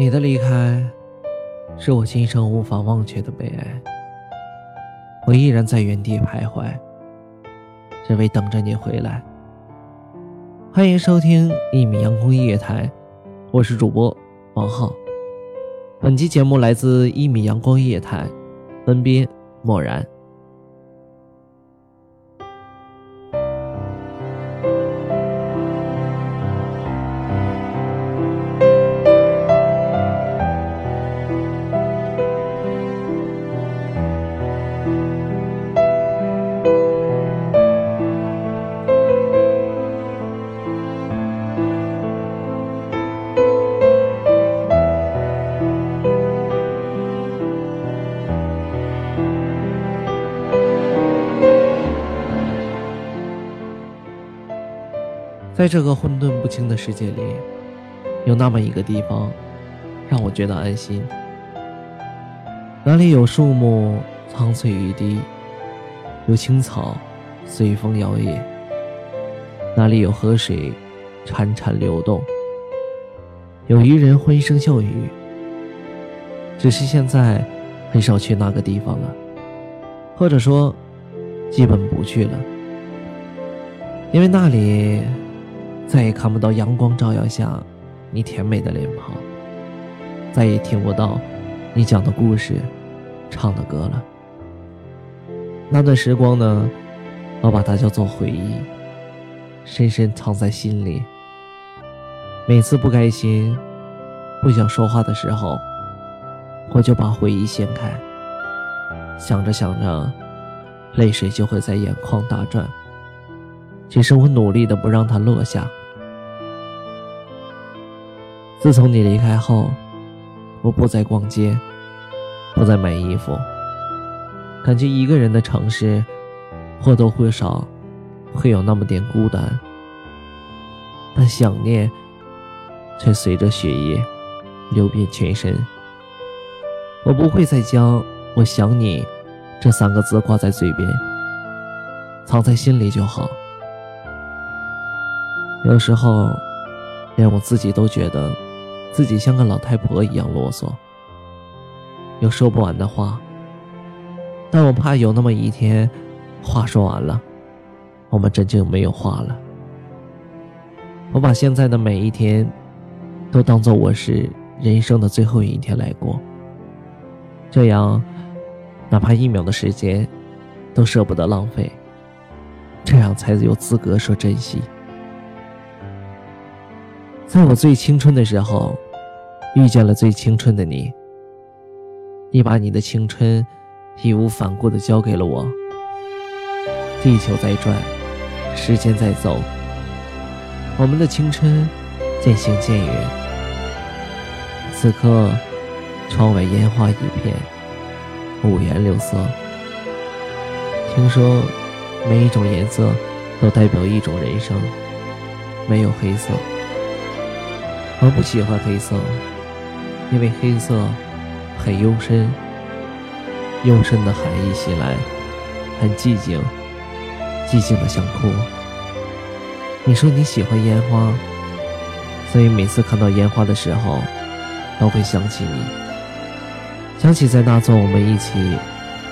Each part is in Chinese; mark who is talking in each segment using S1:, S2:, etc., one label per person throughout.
S1: 你的离开，是我今生无法忘却的悲哀。我依然在原地徘徊，只为等着你回来。欢迎收听一米阳光音乐台，我是主播王浩。本期节目来自一米阳光音乐台，分编漠然。在这个混沌不清的世界里，有那么一个地方，让我觉得安心。哪里有树木苍翠欲滴，有青草随风摇曳；哪里有河水潺潺流动，有渔人欢声笑语。只是现在，很少去那个地方了，或者说，基本不去了，因为那里。再也看不到阳光照耀下你甜美的脸庞，再也听不到你讲的故事、唱的歌了。那段时光呢，我把它叫做回忆，深深藏在心里。每次不开心、不想说话的时候，我就把回忆掀开，想着想着，泪水就会在眼眶打转。只是我努力的不让它落下。自从你离开后，我不再逛街，不再买衣服。感觉一个人的城市，或多或少会有那么点孤单，但想念却随着血液流遍全身。我不会再将“我想你”这三个字挂在嘴边，藏在心里就好。有时候，连我自己都觉得。自己像个老太婆一样啰嗦，有说不完的话。但我怕有那么一天，话说完了，我们真正没有话了。我把现在的每一天，都当做我是人生的最后一天来过。这样，哪怕一秒的时间，都舍不得浪费。这样才有资格说珍惜。在我最青春的时候，遇见了最青春的你。你把你的青春义无反顾地交给了我。地球在转，时间在走，我们的青春渐行渐远。此刻，窗外烟花一片，五颜六色。听说，每一种颜色都代表一种人生，没有黑色。我不喜欢黑色，因为黑色很幽深，幽深的寒意袭来，很寂静，寂静的想哭。你说你喜欢烟花，所以每次看到烟花的时候，都会想起你，想起在那座我们一起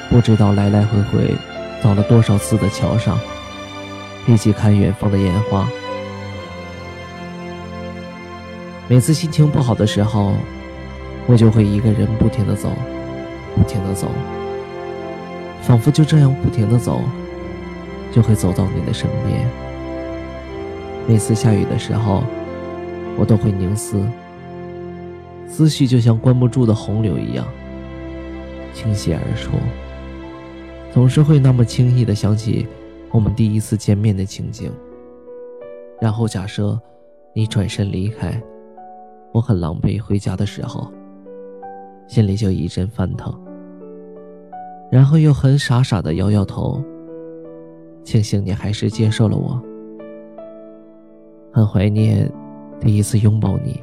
S1: 不知道来来回回走了多少次的桥上，一起看远方的烟花。每次心情不好的时候，我就会一个人不停的走，不停的走，仿佛就这样不停的走，就会走到你的身边。每次下雨的时候，我都会凝思，思绪就像关不住的洪流一样，倾泻而出，总是会那么轻易的想起我们第一次见面的情景，然后假设你转身离开。我很狼狈，回家的时候，心里就一阵翻腾，然后又很傻傻的摇摇头，庆幸你还是接受了我。很怀念第一次拥抱你，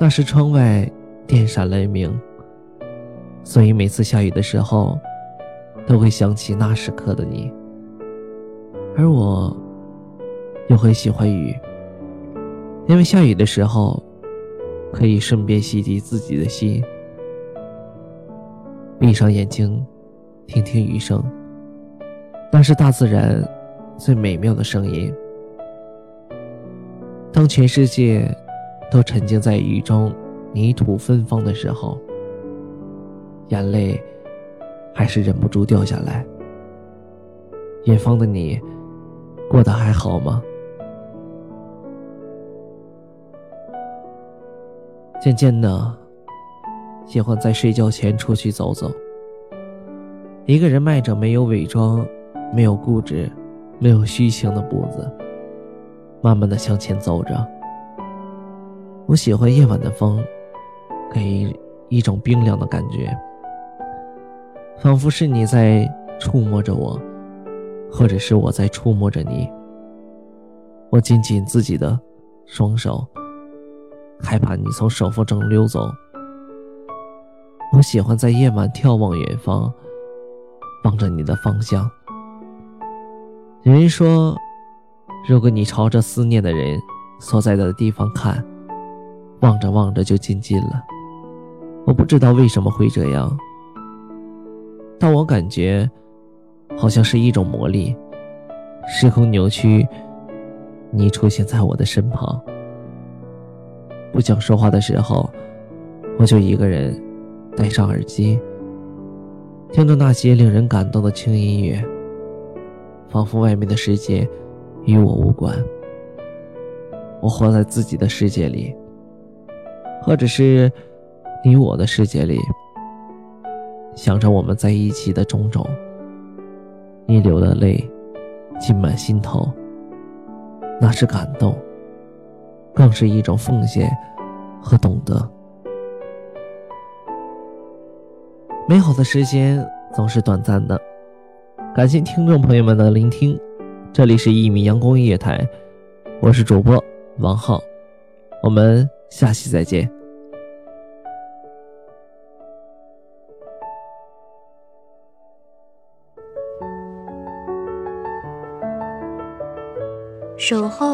S1: 那时窗外电闪雷鸣，所以每次下雨的时候，都会想起那时刻的你，而我又很喜欢雨，因为下雨的时候。可以顺便洗涤自己的心。闭上眼睛，听听雨声，那是大自然最美妙的声音。当全世界都沉浸在雨中，泥土芬芳的时候，眼泪还是忍不住掉下来。远方的你，过得还好吗？渐渐的，喜欢在睡觉前出去走走。一个人迈着没有伪装、没有固执、没有虚情的步子，慢慢的向前走着。我喜欢夜晚的风，给一种冰凉的感觉，仿佛是你在触摸着我，或者是我在触摸着你。我紧紧自己的双手。害怕你从手缝中溜走。我喜欢在夜晚眺望远方，望着你的方向。有人说，如果你朝着思念的人所在的地方看，望着望着就近近了。我不知道为什么会这样，但我感觉好像是一种魔力。时空扭曲，你出现在我的身旁。不想说话的时候，我就一个人戴上耳机，听着那些令人感动的轻音乐，仿佛外面的世界与我无关。我活在自己的世界里，或者是你我的世界里，想着我们在一起的种种。你流的泪，浸满心头，那是感动。更是一种奉献和懂得。美好的时间总是短暂的，感谢听众朋友们的聆听。这里是一米阳光音乐台，我是主播王浩，我们下期再见。
S2: 守候